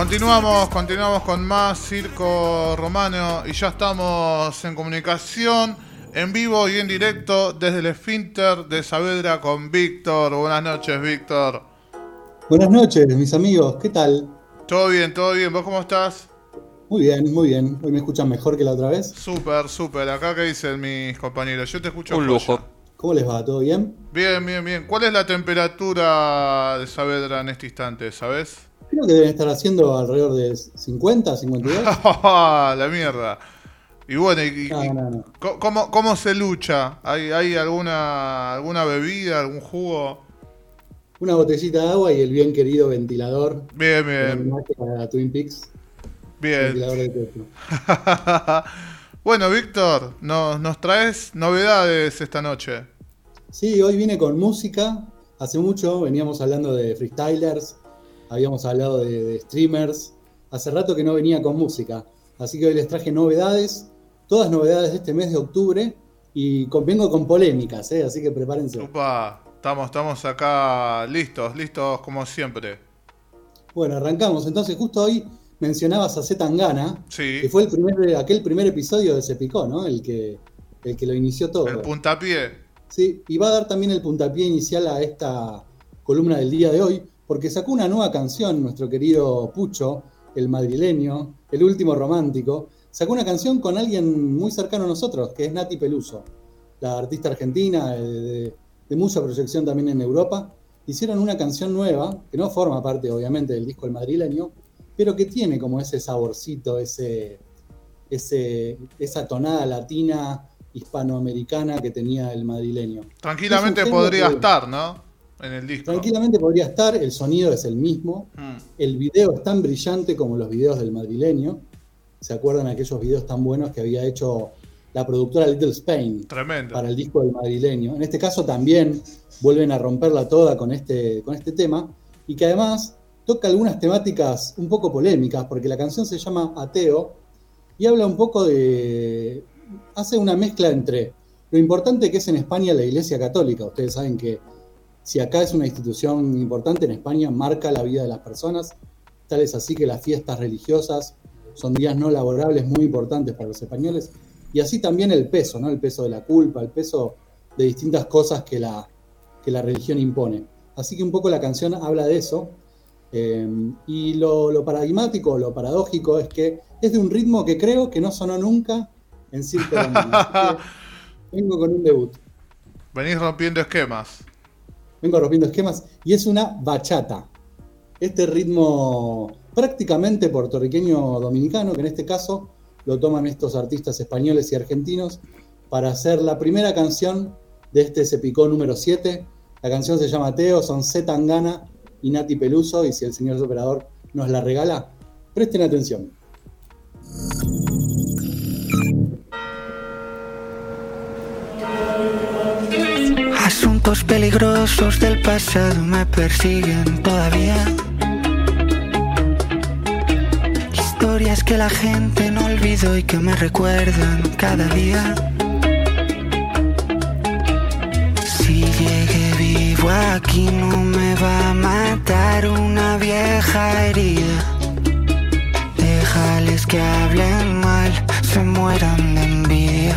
Continuamos, continuamos con más Circo Romano y ya estamos en comunicación en vivo y en directo desde el Esfínter de Saavedra con Víctor. Buenas noches, Víctor. Buenas noches, mis amigos, ¿qué tal? Todo bien, todo bien. ¿Vos cómo estás? Muy bien, muy bien. ¿Hoy me escuchan mejor que la otra vez? Súper, súper. Acá que dicen mis compañeros. Yo te escucho. Un lujo. ¿Cómo les va? ¿Todo bien? Bien, bien, bien. ¿Cuál es la temperatura de Saavedra en este instante, sabes? Creo que deben estar haciendo alrededor de 50, 52. la mierda. Y bueno, ¿cómo, se lucha? ¿Hay, hay alguna, alguna bebida, algún jugo? Una botellita de agua y el bien querido ventilador. Bien, bien. Para Twin Peaks. Bien. bueno, Víctor, nos, nos traes novedades esta noche. Sí, hoy vine con música. Hace mucho veníamos hablando de freestylers, habíamos hablado de, streamers. Hace rato que no venía con música. Así que hoy les traje novedades, todas novedades de este mes de octubre. Y vengo con polémicas, ¿eh? así que prepárense. Upa, estamos, estamos acá listos, listos como siempre. Bueno, arrancamos. Entonces, justo hoy mencionabas a Zetangana, sí. que fue el primer, aquel primer episodio de Se Picó, ¿no? El que, el que lo inició todo. El puntapié. Sí, y va a dar también el puntapié inicial a esta columna del día de hoy, porque sacó una nueva canción, nuestro querido Pucho, el madrileño, el último romántico, sacó una canción con alguien muy cercano a nosotros, que es Nati Peluso, la artista argentina de, mucha proyección también en Europa. Hicieron una canción nueva, que no forma parte obviamente del disco El Madrileño, pero que tiene como ese saborcito, ese, ese, esa tonada latina hispanoamericana que tenía el madrileño. Tranquilamente podría estar, ¿no? En el disco. Tranquilamente podría estar, el sonido es el mismo, mm. el video es tan brillante como los videos del madrileño. ¿Se acuerdan aquellos videos tan buenos que había hecho la productora Little Spain Tremendo. para el disco del madrileño? En este caso también vuelven a romperla toda con este, con este tema y que además toca algunas temáticas un poco polémicas porque la canción se llama Ateo y habla un poco de... hace una mezcla entre lo importante que es en España la Iglesia Católica. Ustedes saben que si acá es una institución importante en España, marca la vida de las personas, tal es así que las fiestas religiosas son días no laborables muy importantes para los españoles, y así también el peso, ¿no? El peso de la culpa, el peso de distintas cosas que la, que la religión impone. Así que un poco la canción habla de eso. Eh, y lo, lo, paradigmático, lo paradójico es que es de un ritmo que creo que no sonó nunca en Circo Vengo con un debut. Venís rompiendo esquemas vengo rompiendo esquemas, y es una bachata. Este ritmo prácticamente puertorriqueño dominicano, que en este caso lo toman estos artistas españoles y argentinos para hacer la primera canción de este Se Picó número 7. La canción se llama Teo, son Z Tangana y Nati Peluso, y si el señor operador nos la regala, presten atención. Asuntos peligrosos del pasado me persiguen todavía. Historias que la gente no olvidó y que me recuerdan cada día. Si llegué vivo aquí no me va a matar una vieja herida. Déjales que hablen mal, se mueran de envidia.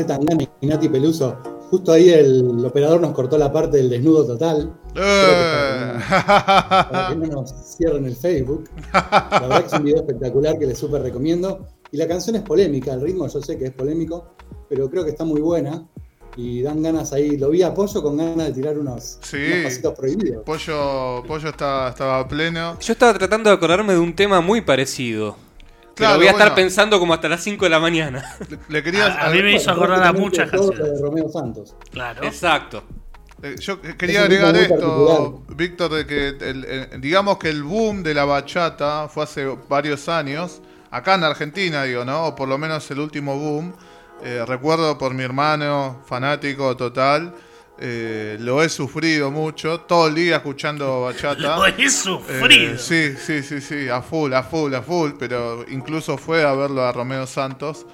Z Tangana y Nati Peluso, justo ahí el operador nos cortó la parte del desnudo total. Eh. Para que no nos cierren el Facebook. La verdad que es un video espectacular que les súper recomiendo. Y la canción es polémica, el ritmo yo sé que es polémico, pero creo que está muy buena. Y dan ganas ahí, lo vi a Pollo con ganas de tirar unos, Sí. unos pasitos prohibidos. Pollo, Pollo estaba, estaba pleno. Yo estaba tratando de acordarme de un tema muy parecido. Claro, voy a estar pensando como hasta las 5 de la mañana. Le, le quería. A- a mí me hizo acordar a muchas canciones. de Romeo Santos. Claro. Eh, Exacto. Yo quería Es agregar esto. Víctor, de que el- el- digamos que el boom de la bachata fue hace varios años, acá en Argentina, digo, ¿no? O por lo menos el último boom. Eh, recuerdo por mi hermano, fanático total, eh, lo he sufrido mucho, todo el día escuchando bachata. Lo he sufrido. Eh, sí, sí, sí, sí, a full, a full, a full, pero incluso fue a verlo a Romeo Santos.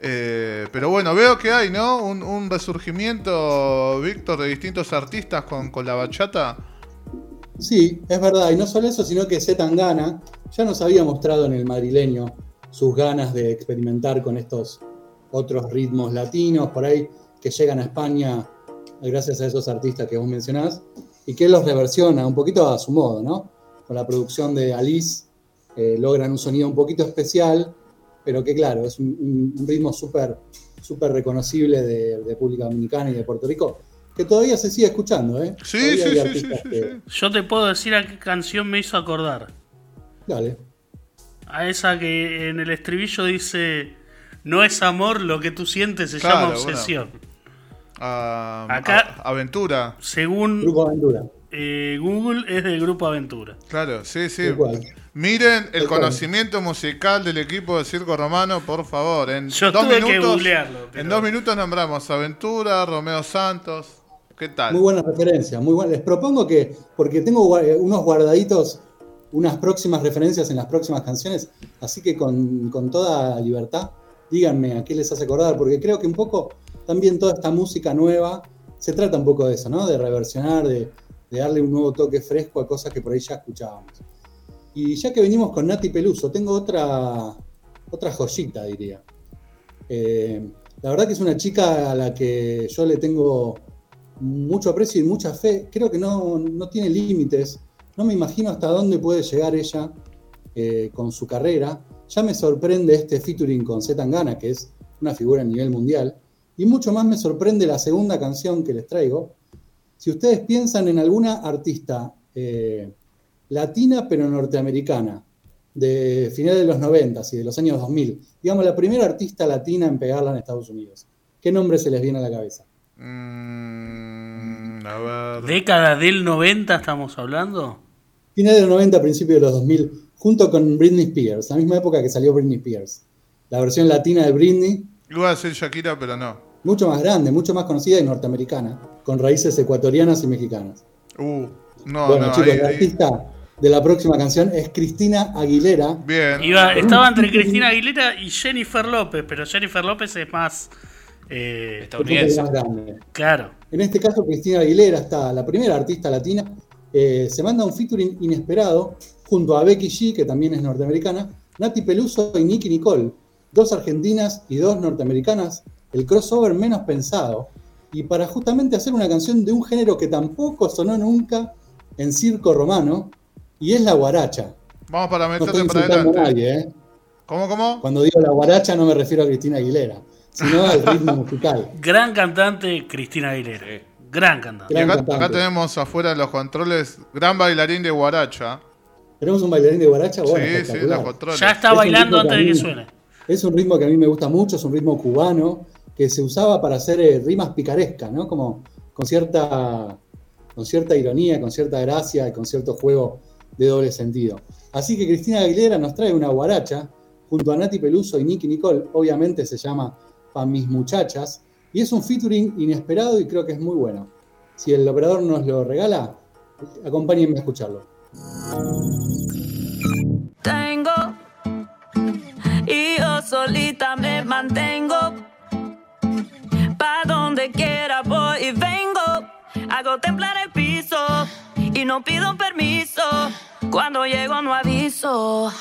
Eh, pero bueno, veo que hay, ¿no? Un, un resurgimiento, Víctor, de distintos artistas con, con la bachata. Sí, es verdad. Y no solo eso, sino que Zetangana ya nos había mostrado en el madrileño sus ganas de experimentar con estos otros ritmos latinos por ahí que llegan a España gracias a esos artistas que vos mencionás y que él los reversiona un poquito a su modo, ¿no? Con la producción de Alice eh, logran un sonido un poquito especial, pero que claro, es un, ritmo súper súper reconocible de, de República Dominicana y de Puerto Rico, que todavía se sigue escuchando, ¿eh? Sí, sí, hay sí, artistas sí, sí, que- sí. Yo te puedo decir a qué canción me hizo acordar. Dale. A esa que en el estribillo dice: No es amor, lo que tú sientes se Claro, llama bueno. Ah, Acá- a- aventura, Según Grupo Aventura. eh, Google, es del grupo Aventura. claro, sí, sí. Miren el conocimiento musical del equipo de Circo Romano, por favor. En Yo dos tuve que minutos, googlearlo, pero- En dos minutos nombramos Aventura, Romeo Santos. ¿Qué tal? Muy buena referencia, muy buena. Les propongo que, porque tengo eh, unos guardaditos, unas próximas referencias en las próximas canciones, así que con, con toda libertad, díganme a qué les hace acordar, porque creo que un poco también toda esta música nueva se trata un poco de eso, ¿no? De reversionar, de, darle un nuevo toque fresco a cosas que por ahí ya escuchábamos. Y ya que venimos con Nati Peluso, tengo otra, otra joyita, diría. Eh, la verdad que es una chica a la que yo le tengo mucho aprecio y mucha fe. Creo que no, no tiene límites. No me imagino hasta dónde puede llegar ella eh, con su carrera. Ya me sorprende este featuring con Z Tangana, que es una figura a nivel mundial. Y mucho más me sorprende la segunda canción que les traigo. Si ustedes piensan en alguna artista eh, latina pero norteamericana, de finales de los 90 y de los años 2000, digamos la primera artista latina en pegarla en Estados Unidos, ¿qué nombre se les viene a la cabeza? Mm, a ver. ¿Década del 90 estamos hablando? Final de los 90, principio de los 2000, junto con Britney Spears, la misma época que salió Britney Spears. La versión latina de Britney, Iba a decir Shakira, pero no. Mucho más grande, mucho más conocida y norteamericana, con raíces ecuatorianas y mexicanas. Uh, no, bueno, no, chicos, ahí- la ahí- artista de la próxima canción es Cristina Aguilera. Bien. Iba, estaba entre Cristina Aguilera y Jennifer López, pero Jennifer López es más. eh, Estadounidense. más grande. claro. En este caso, Cristina Aguilera está, la primera artista latina, eh, se manda un featuring inesperado junto a Becky G, que también es norteamericana, Nati Peluso y Nicky Nicole, dos argentinas y dos norteamericanas, el crossover menos pensado, y para justamente hacer una canción de un género que tampoco sonó nunca en circo romano, y es la guaracha. Vamos para No meterte para insultando a adelante. nadie, ¿eh? ¿Cómo, cómo? Cuando digo la guaracha no me refiero a Cristina Aguilera, sino al ritmo musical. Gran cantante Cristina Aguilera. Gran cantante. Gran acá, cantante. acá tenemos afuera de los controles, gran bailarín de guaracha. Tenemos un bailarín de guaracha, bueno, sí, sí, los controles. Ya está Es bailando antes de que suene. Es un ritmo que a mí me gusta mucho, es un ritmo cubano que se usaba para hacer eh, rimas picarescas, ¿no? Como con cierta, con cierta ironía, con cierta gracia y con cierto juego de doble sentido. Así que Cristina Aguilera nos trae una guaracha junto a Nati Peluso y Nicky Nicole, obviamente se llama Pa' mis muchachas, y es un featuring inesperado y creo que es muy bueno. Si el operador nos lo regala, acompáñenme a escucharlo. tengo y yo solita me mantengo. Donde quiera voy y vengo. Hago temblar el piso y no pido permiso. Cuando llego no aviso.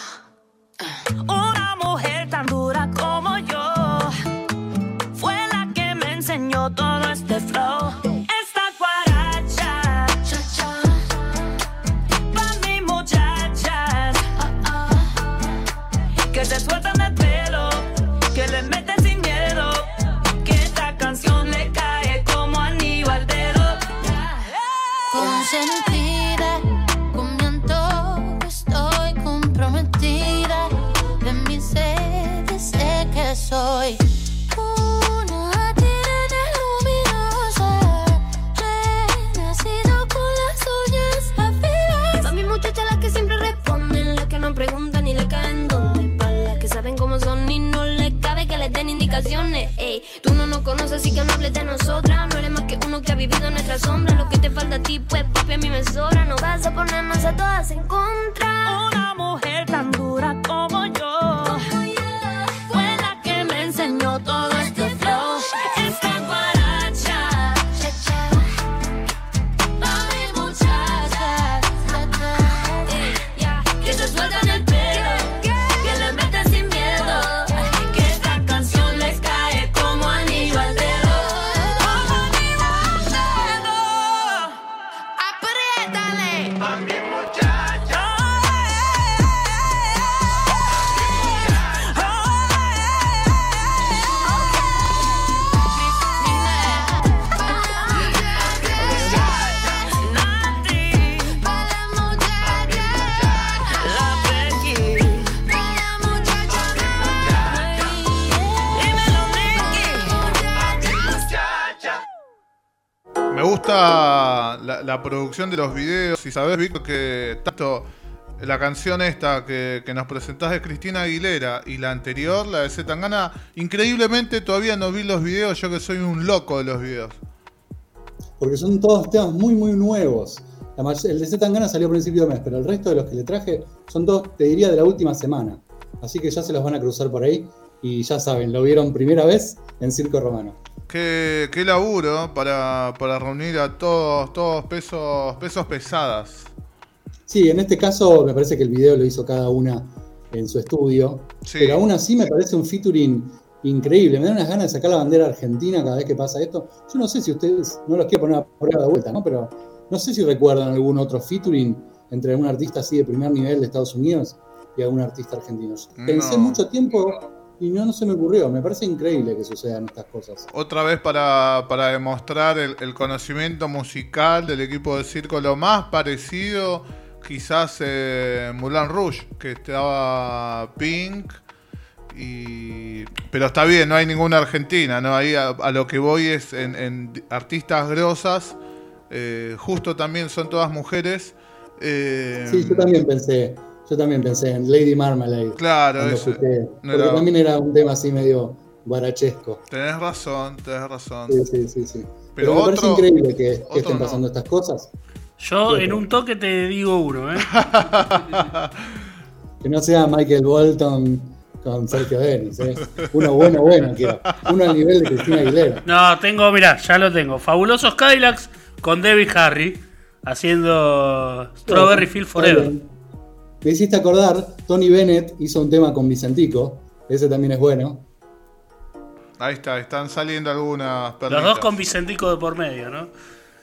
Consentida, con mi antojo estoy comprometida. De mi sed sé que soy. Ey, tú no nos conoces así que no hables de nosotras. No eres vivido nuestra sombra. Lo que te falta a ti, pues papi a mí me sobra. No vas a ponernos a todas en contra. La, producción de los videos. Y sabes, Víctor, que tanto la canción esta que, que nos presentás de Cristina Aguilera y la anterior, la de Zetangana, increíblemente todavía no vi los videos. Yo que soy un loco de los videos. Porque son todos temas muy, muy nuevos. El de Zetangana salió a principio de mes, pero el resto de los que le traje son todos, te diría, de la última semana. Así que ya se los van a cruzar por ahí. Y ya saben, lo vieron primera vez en Circo Romano. Qué, qué laburo para, para reunir a todos, todos pesos, pesos pesadas. Sí, en este caso me parece que el video lo hizo cada una en su estudio. Sí. Pero aún así me parece un featuring increíble. Me da unas ganas de sacar la bandera argentina cada vez que pasa esto. Yo no sé si ustedes, no los quiero poner a prueba de vuelta, ¿no? Pero no sé si recuerdan algún otro featuring entre algún artista así de primer nivel de Estados Unidos y algún artista argentino. Pensé No. mucho tiempo y no, no se me ocurrió. Me parece increíble que sucedan estas cosas. Otra vez para, para demostrar el, el conocimiento musical del equipo de circo, lo más parecido quizás eh, Moulin Rouge, que estaba Pink, y... pero está bien, no hay ninguna argentina, ¿no? Ahí a, a lo que voy es en, en artistas grosas, eh, justo también son todas mujeres. eh, Sí, yo también pensé. Yo también pensé en Lady Marmalade. Claro, no porque también era un tema así medio barachesco. tenés razón, tenés razón. Sí, sí, sí, sí. Pero Pero, me parece increíble que, estén no. pasando estas cosas. Yo en un toque te digo uno, ¿eh? Que no sea Michael Bolton con Sergio Denis. ¿eh? Uno bueno, bueno, quiero. Uno al nivel de Cristina Aguilera. No, tengo, mirá, ya lo tengo. Fabulosos Cadillacs con Debbie Harry haciendo Strawberry Field Está Forever. bien. Me hiciste acordar, Tony Bennett hizo un tema con Vicentico. Ese también es bueno. Ahí está, están saliendo algunas Los perlitas. dos con Vicentico de por medio, ¿no?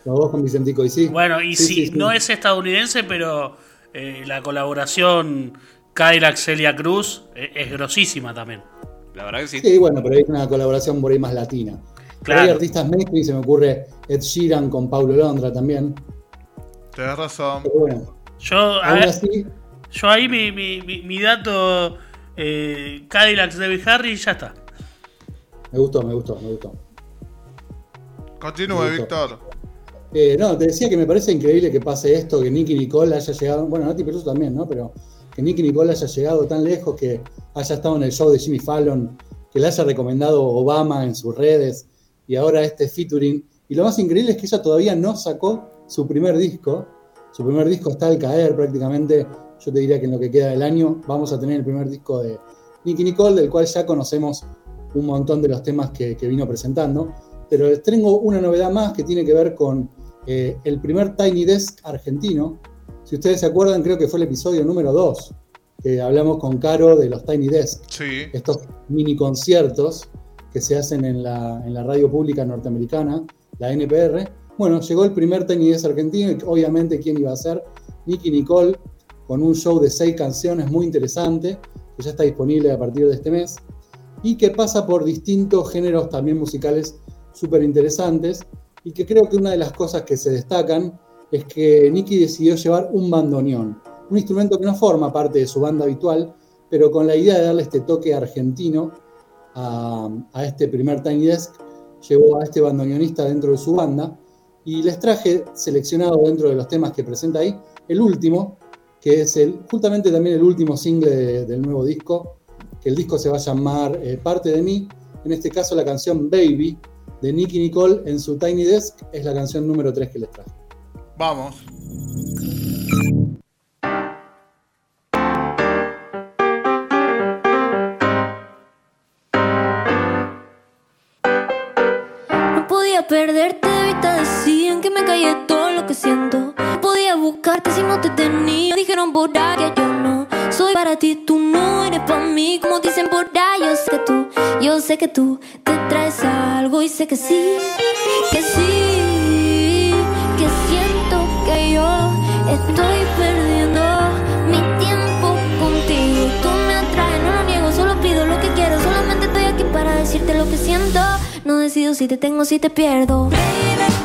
Los dos con Vicentico y sí. Bueno, y Sí, si sí, sí. no es estadounidense, pero eh, la colaboración Cadillac Celia Cruz eh, es grosísima también. La verdad que sí. Sí, bueno, pero hay una colaboración por ahí más latina. Pero hay Claro. artistas mainstream, se me ocurre Ed Sheeran con Paulo Londra también. Tenés razón. Pero bueno, Yo, a ver, así, yo ahí mi, mi, mi- mi dato eh, Cadillacs Debbie Harry ya está. me gustó, me gustó, me gustó. Continúe. Víctor. Eh, no, te decía que me parece increíble que pase esto, que Nicky Nicole haya llegado, bueno, Nati Peluso también, ¿no? Pero que Nicky Nicole haya llegado tan lejos, que haya estado en el show de Jimmy Fallon, que le haya recomendado Obama en sus redes, y ahora este featuring. Y lo más increíble es que ella todavía no sacó su primer disco. Su primer disco está al caer prácticamente. Yo te diría que en lo que queda del año vamos a tener el primer disco de Nicky Nicole, del cual ya conocemos un montón de los temas que, que vino presentando. Pero les tengo una novedad más que tiene que ver con eh, el primer Tiny Desk argentino. Si ustedes se acuerdan, creo que fue el episodio número 2, que hablamos con Caro de los Tiny Desk, Sí. estos mini conciertos que se hacen en la, en la radio pública norteamericana, la NPR. Bueno, llegó el primer Tiny Desk argentino y obviamente quién iba a ser, Nicky Nicole, con un show de seis canciones muy interesante, que ya está disponible a partir de este mes, y que pasa por distintos géneros también musicales súper interesantes, y que creo que una de las cosas que se destacan es que Nicky decidió llevar un bandoneón, un instrumento que no forma parte de su banda habitual, pero con la idea de darle este toque argentino a, a este primer Tiny Desk, llevó a este bandoneonista dentro de su banda, y les traje seleccionado dentro de los temas que presenta ahí, el último, que es el, justamente también el último single de- del nuevo disco, que el disco se va a llamar eh, Parte de mí, en este caso la canción Baby de Nicky Nicole en su Tiny Desk es la canción número 3 que les traje. Vamos. No podía perderte callé todo lo que siento. Podía buscarte si no te tenía. Dijeron por ahí que yo no soy para ti, tú no eres para mí. Como dicen por ahí, yo sé que tú, yo sé que tú te traes algo y sé que sí, que sí, que siento que yo estoy perdiendo mi tiempo contigo. Tú me atraes, no lo niego, solo pido lo que quiero. Solamente estoy aquí para decirte lo que siento. No decido si te tengo, si te pierdo. Baby,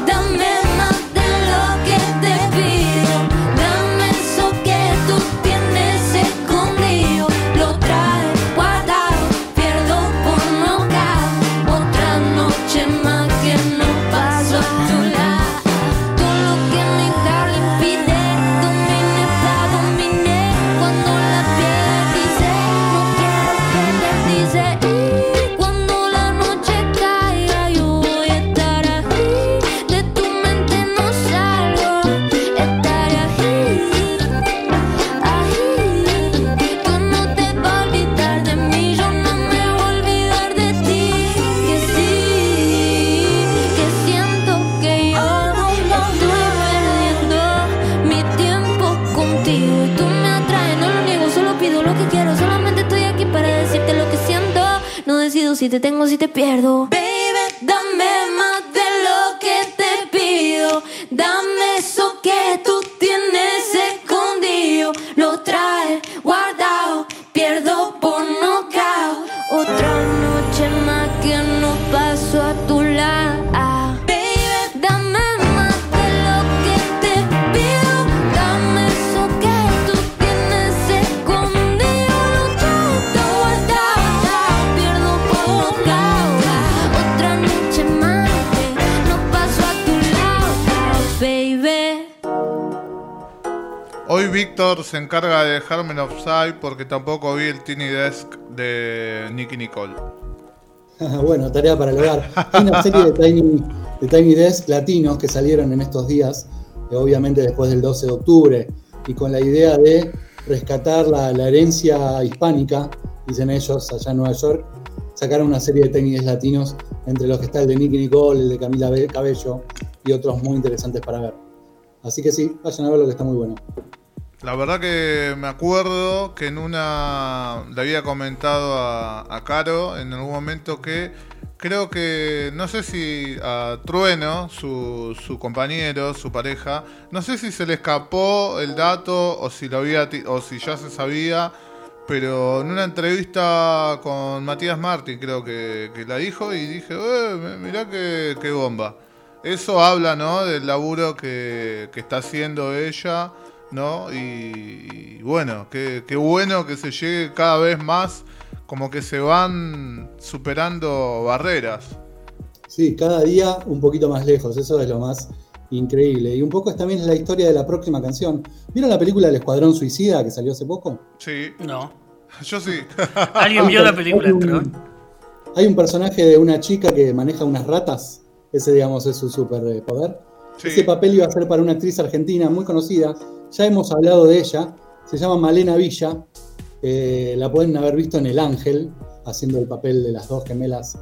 no paso a tu lado. Baby, dame más de lo que te pido. Dame eso que tú tienes escondido. Lo traes todo guardado, pierdo por nocaut. Otra noche más que no paso a tu lado, baby. Hoy Víctor se encarga de dejarme en offside porque tampoco vi el Tiny Desk de Nicky Nicole. bueno, tarea para el hogar. Hay una serie de Tiny, de Tiny Desk latinos que salieron en estos días, eh, obviamente después del 12 de octubre, y con la idea de rescatar la, la herencia hispánica, dicen ellos, allá en Nueva York, sacaron una serie de Tiny Desk latinos, entre los que está el de Nicky Nicole, el de Camila Be- Cabello y otros muy interesantes para ver. Así que sí, vayan a ver lo que está muy bueno. La verdad que me acuerdo que en una le había comentado a, a Caro en algún momento que creo que, no sé si a Trueno, su, su compañero, su pareja, no sé si se le escapó el dato o si lo había o si ya se sabía, pero en una entrevista con Matías Martín creo que, que la dijo y dije, eh, mi- mirá qué, qué bomba. Eso habla, ¿no? Del laburo que, que está haciendo ella, ¿no? Y, y bueno, qué, qué bueno que se llegue cada vez más, como que se van superando barreras. Sí, cada día un poquito más lejos, eso es lo más increíble. Y un poco es también la historia de la próxima canción. ¿Vieron la película El Escuadrón Suicida que salió hace poco? Sí, No. yo sí. ¿Alguien vio la película? Hay un, hay un personaje de una chica que maneja unas ratas, ese digamos es su superpoder. Ese papel iba a ser para una actriz argentina muy conocida, ya hemos hablado de ella, se llama Malena Villa, Eh, la pueden haber visto en El Ángel, haciendo el papel de las dos gemelas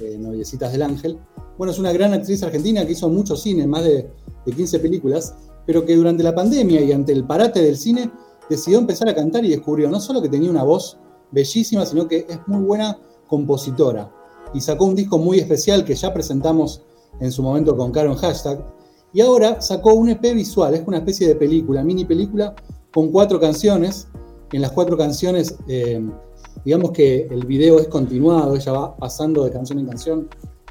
eh, noviecitas del Ángel. Bueno, es una gran actriz argentina que hizo mucho cine, más de, de 15 películas, pero que durante la pandemia y ante el parate del cine decidió empezar a cantar y descubrió no solo que tenía una voz bellísima, sino que es muy buena compositora. y sacó un disco muy especial que ya presentamos en su momento con Caro en hashtag. Y ahora sacó un EP visual, es una especie de película, mini película, con cuatro canciones. En las cuatro canciones, eh, digamos que el video es continuado, ella va pasando de canción en canción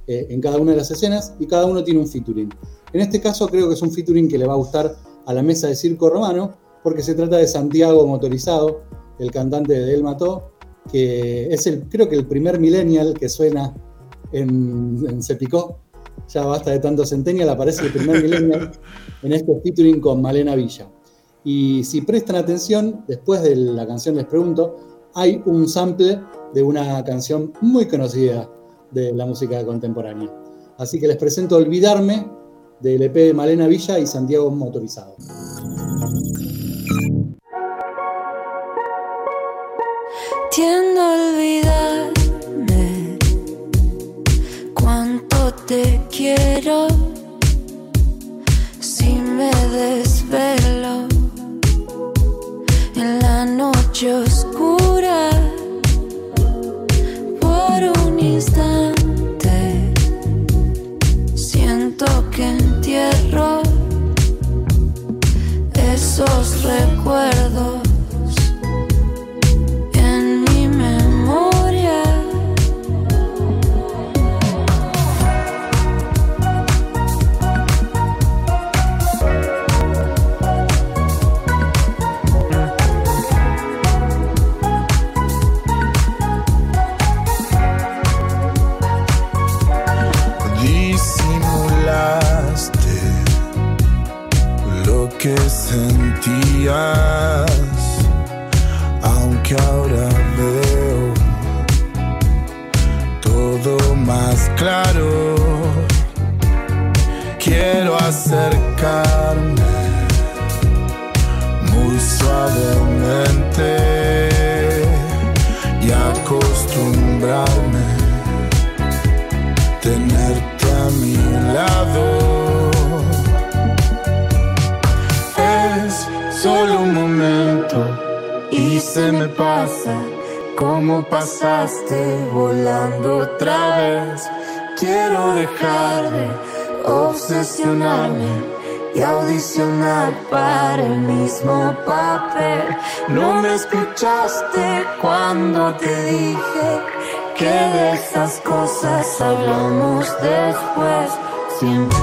eh, en cada una de las escenas y cada uno tiene un featuring. En este caso creo que es un featuring que le va a gustar a la mesa de circo romano, porque se trata de Santiago Motorizado, el cantante de Del Mató, que es el, creo que el primer millennial que suena en, en Cepicó. Ya basta de tanto centennial, aparece el primer millennial en este featuring con Malena Villa. Y si prestan atención, después de la canción les pregunto, hay un sample de una canción muy conocida de la música contemporánea. Así que les presento Olvidarme del EP de Malena Villa y Santiago Motorizado. Tiendo acercarme muy suavemente y acostumbrarme tenerte a mi lado. Es solo un momento y se me pasa como pasaste volando otra vez. Quiero dejar de obsesionarme y audicionar para el mismo papel. No me escuchaste cuando te dije que de esas cosas hablamos después. Siempre.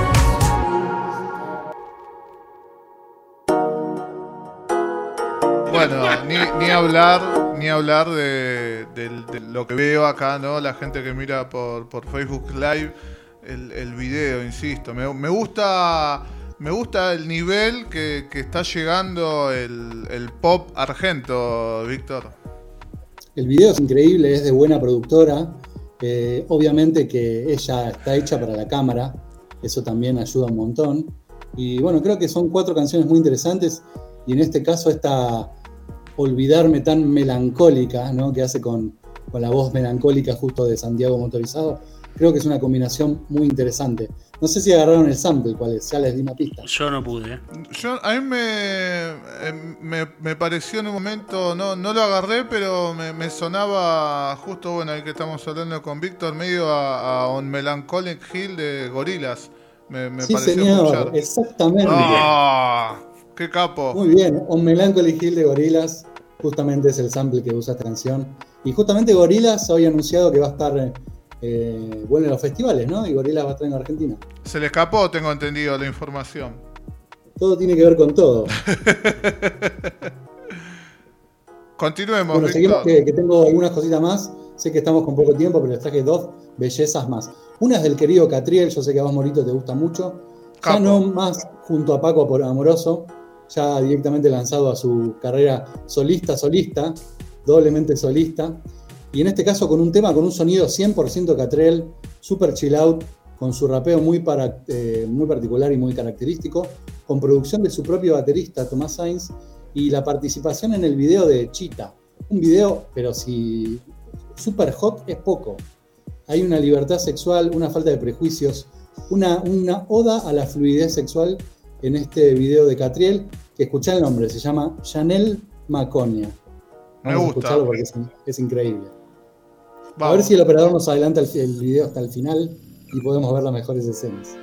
Bueno, ni, ni hablar, ni hablar de, del- de lo que veo acá, ¿no? La gente que mira por, por Facebook Live, el, el video, insisto. Me, me gusta. Me gusta el nivel que, está llegando el, el pop argento, Víctor. El video es increíble, es de buena productora. Eh, obviamente que ella está hecha para la cámara, eso también ayuda un montón. Y bueno, creo que son cuatro canciones muy interesantes y en este caso esta Olvidarme tan melancólica, ¿no? que hace con, con la voz melancólica justo de Santiago Motorizado, creo que es una combinación muy interesante. No sé si agarraron el sample, cuál es, ya les di una pista. Yo no pude. Yo, a mí me, eh, me, me pareció en un momento, no, no lo agarré, pero me, me sonaba justo, bueno, ahí que estamos hablando con Víctor, medio a, a un Melancholic Hill de Gorilas. Me, me sí, pareció señor, escuchar. exactamente. ¡Ah! ¡Qué capo! Muy bien, On Melancholy Hill de Gorilas, justamente es el sample que usa esta canción. Y justamente Gorilas hoy ha anunciado que va a estar eh, bueno en los festivales, ¿no? Y Gorilas va a estar en Argentina. Se le escapó, tengo entendido la información. Todo tiene que ver con todo. Continuemos, Bueno, seguimos que, que tengo algunas cositas más. Sé que estamos con poco tiempo, pero les traje dos bellezas más. Una es del querido Catriel, yo sé que a vos, Morito, te gusta mucho. Ya no más junto a Paco por Amoroso, ya directamente lanzado a su carrera solista, solista, doblemente solista. Y en este caso con un tema con un sonido 100% Catriel, super chill out, con su rapeo muy, para, eh, muy particular y muy característico, con producción de su propio baterista, Tomás Sainz, y la participación en el video de Chita. Un video, pero si super hot es poco. Hay una libertad sexual, una falta de prejuicios, una, una oda a la fluidez sexual en este video de Catriel, que escuchá el nombre, se llama Chanel Maconia. Me Vamos a gusta. escucharlo porque es, es increíble. A ver si el operador nos adelanta el, el video hasta el final y podemos ver las mejores escenas.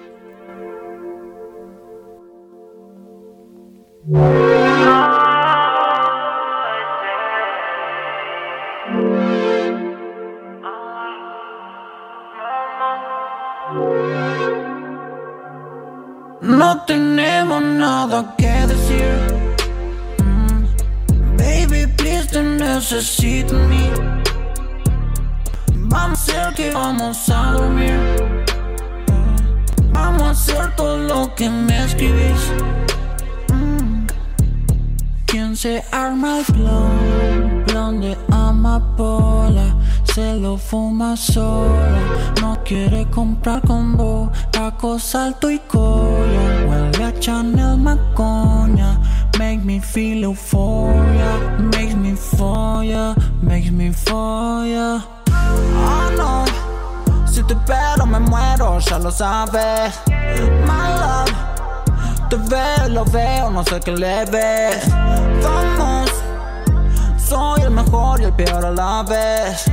Y el peor a la vez.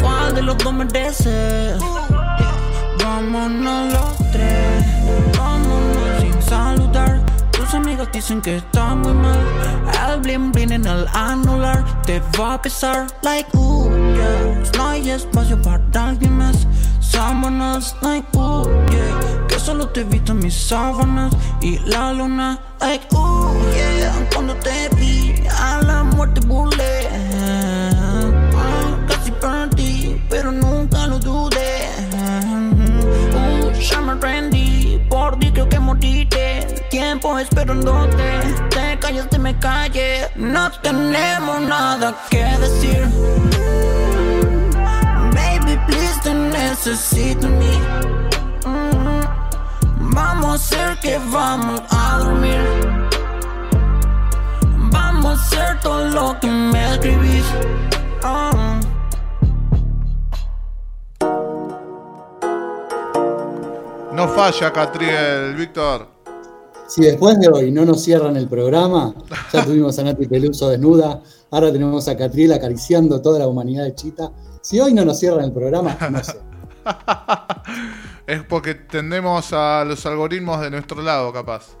¿Cuál de los dos mereces? Vámonos los tres. Vámonos sin saludar. Tus amigas dicen que está muy mal. El bling bling en el anular te va a pesar. Like, ooh, yeah. No hay espacio para alguien más. Sábanas, like, ooh, yeah. Que solo te en mis sábanas. Y la luna, like, ooh, yeah. Cuando te vi, a la muerte burlé. Ya me rendí, por ti creo que moriste. Tiempo esperándote, te callaste, me callé. No tenemos nada que decir. Baby, please te necesito en mí. Mm, Vamos a hacer que vamos a dormir. Vamos a hacer todo lo que me escribís. Ah. No falla, Catriel, Víctor. Si después de hoy no nos cierran el programa, ya tuvimos a Nati Peluso desnuda, ahora tenemos a Catriel acariciando toda la humanidad de Chita. Si hoy no nos cierran el programa, no sé. Es porque tendemos a los algoritmos de nuestro lado, capaz.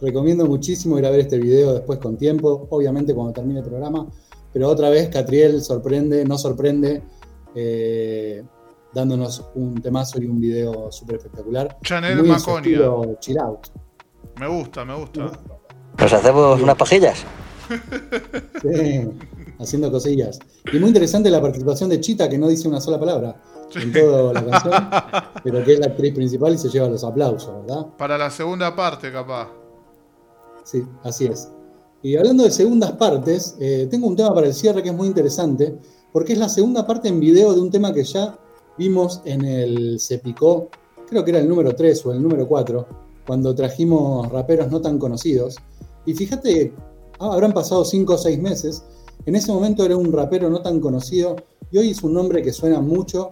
Recomiendo muchísimo ir a ver este video después con tiempo, obviamente cuando termine el programa. Pero otra vez Catriel sorprende, no sorprende, eh, dándonos un temazo y un video súper espectacular. Chanel Muy Maconia. chill out. Me gusta, me gusta. ¿Nos hacemos unas pajillas? Sí, haciendo cosillas. Y muy interesante la participación de Chita, que no dice una sola palabra en toda la canción, pero que es la actriz principal y se lleva los aplausos, ¿verdad? Para la segunda parte, capaz. Sí, así es. Y hablando de segundas partes, eh, tengo un tema para el cierre que es muy interesante, porque es la segunda parte en video de un tema que ya vimos en el Se Picó, creo que era el número 3 o el número 4, cuando trajimos raperos no tan conocidos. Y fíjate, ah, habrán pasado 5 o 6 meses, en ese momento era un rapero no tan conocido y hoy es un nombre que suena mucho.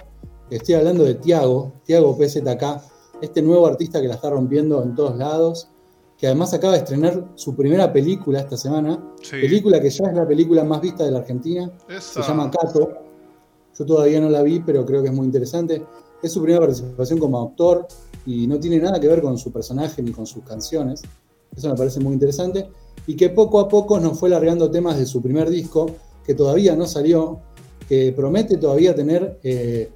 Estoy hablando de Tiago, Tiago PZK, este nuevo artista que la está rompiendo en todos lados, que además acaba de estrenar su primera película esta semana, Sí. película que ya es la película más vista de la Argentina, Esa. se llama Cato. Yo todavía no la vi, pero creo que es muy interesante. Es su primera participación como actor y no tiene nada que ver con su personaje ni con sus canciones. Eso me parece muy interesante. Y que poco a poco nos fue largando temas de su primer disco, que todavía no salió, que promete todavía tener eh,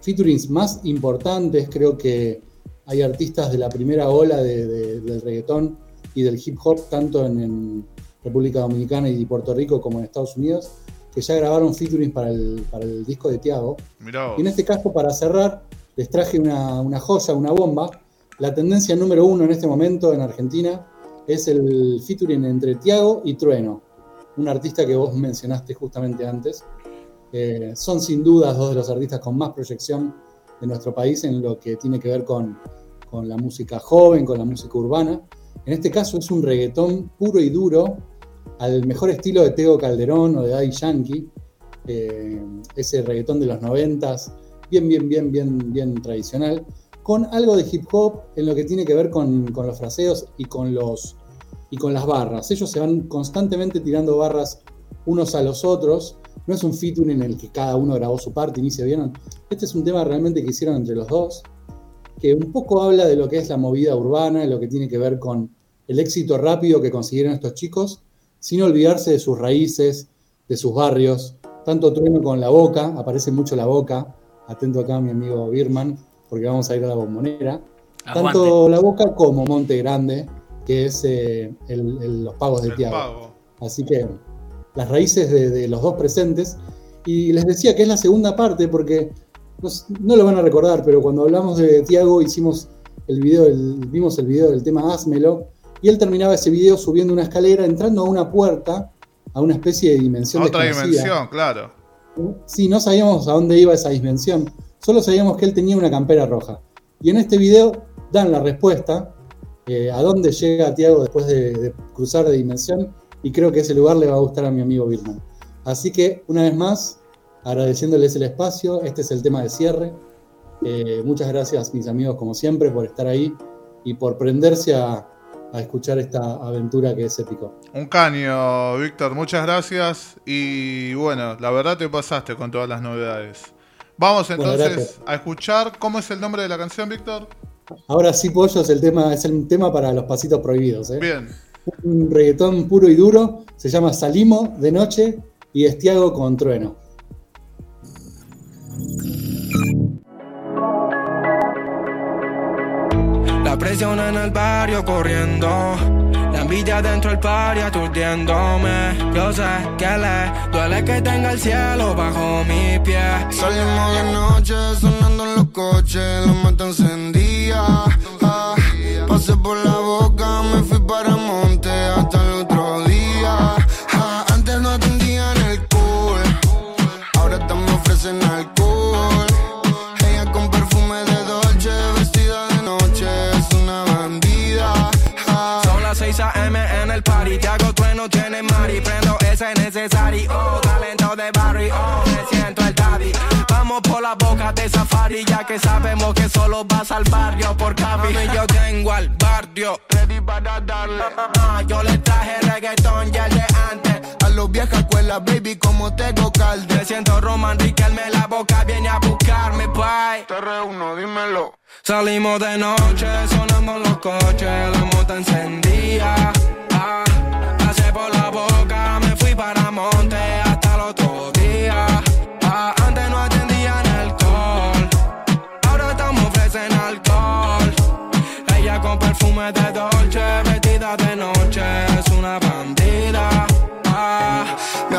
featurings más importantes. Creo que hay artistas de la primera ola de- de- del reggaetón y del hip hop, tanto en, en República Dominicana y Puerto Rico como en Estados Unidos, que ya grabaron featurings para el, para el disco de Tiago. Y en este caso, para cerrar, les traje una, una joya, una bomba. La tendencia número uno en este momento en Argentina es el featuring entre Tiago y Trueno, un artista que vos mencionaste justamente antes. Eh, son sin dudas dos de los artistas con más proyección de nuestro país en lo que tiene que ver con, con la música joven, con la música urbana. En este caso es un reggaetón puro y duro, al mejor estilo de Tego Calderón o de Daddy Yankee, eh, ese reggaetón de los noventas, bien, bien, bien, bien, bien tradicional, con algo de hip hop en lo que tiene que ver con, los fraseos y con, los, y con las barras. Ellos se van constantemente tirando barras unos a los otros, no es un featuring en el que cada uno grabó su parte y ni se vieron. Este es un tema realmente que hicieron entre los dos, que un poco habla de lo que es la movida urbana, de lo que tiene que ver con el éxito rápido que consiguieron estos chicos, sin olvidarse de sus raíces, de sus barrios. Tanto Trueno con La Boca, aparece mucho La Boca, atento acá mi amigo Birman, porque vamos a ir a la bombonera. Tanto La Boca como Monte Grande, que es eh, el- el- los pagos de El Tiago. pago. Así que las raíces de, de los dos presentes. Y les decía que es la segunda parte porque no, lo van a recordar, pero cuando hablamos de Tiago hicimos el video, del- vimos el video del tema Házmelo y él terminaba ese video subiendo una escalera, entrando a una puerta, a una especie de dimensión Otra dimensión, claro. Sí, no sabíamos a dónde iba esa dimensión, solo sabíamos que él tenía una campera roja. Y en este video dan la respuesta eh, a dónde llega Tiago después de, de cruzar de dimensión y creo que ese lugar le va a gustar a mi amigo Birman. Así que, una vez más, agradeciéndoles el espacio, este es el tema de cierre. Eh, muchas gracias, mis amigos, como siempre, por estar ahí y por prenderse a, a escuchar esta aventura que es épico. Un caño, Víctor, muchas gracias. Y bueno, la verdad te pasaste con todas las novedades. Vamos entonces a escuchar. ¿Cómo es el nombre de la canción, Víctor? Ahora sí, Pollo, es el tema, es el tema para los pasitos prohibidos. ¿eh? Bien. un reggaetón puro y duro, se llama Salimo de noche y es Tiago con Trueno. En el barrio corriendo. La envidia dentro del party aturdiéndome. Yo sé que le duele que tenga el cielo bajo mi pie. Salimos de noche sonando en los coches, la mata encendía. Ah, pasé por necesario. Talento de barrio. Me siento el daddy. Vamos por la boca de safari. Ya que sabemos que solo vas al barrio por. Mami, yo tengo al barrio. Ready para darle. Ah, yo le traje reggaetón ya de antes. a los viejas escuelas, baby, como tengo calde. Me siento Roman Riquelme la boca viene a buscarme, bye. Te reúno, dímelo. Salimos de noche, sonando los coches, la mota encendía.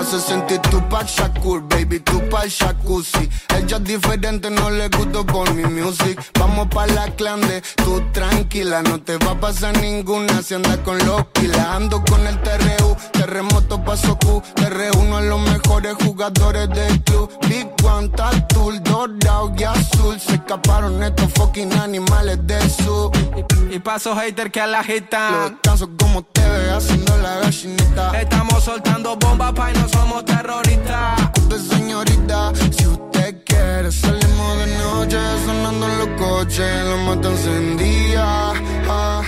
Hace sentir Tupac Shakur, baby, Tupac jacuzzi. Ella es diferente, no le gusto por mi music. Vamos pa' la clande, tú tranquila, no te va a pasar ninguna si andas con los pilas. Ando con el TRU, terremoto paso Q. Te reúno a los mejores jugadores del club. Big One, Tatul, dorado y azul. Se escaparon estos fucking animales del sur. y paso hater que la agitan. Caso como te ve haciendo la gallinita. Estamos soltando bombas, pa' y somos terroristas. Usted, señorita, si usted quiere, salimos de noche sonando en los coches, la mata encendía. Ah,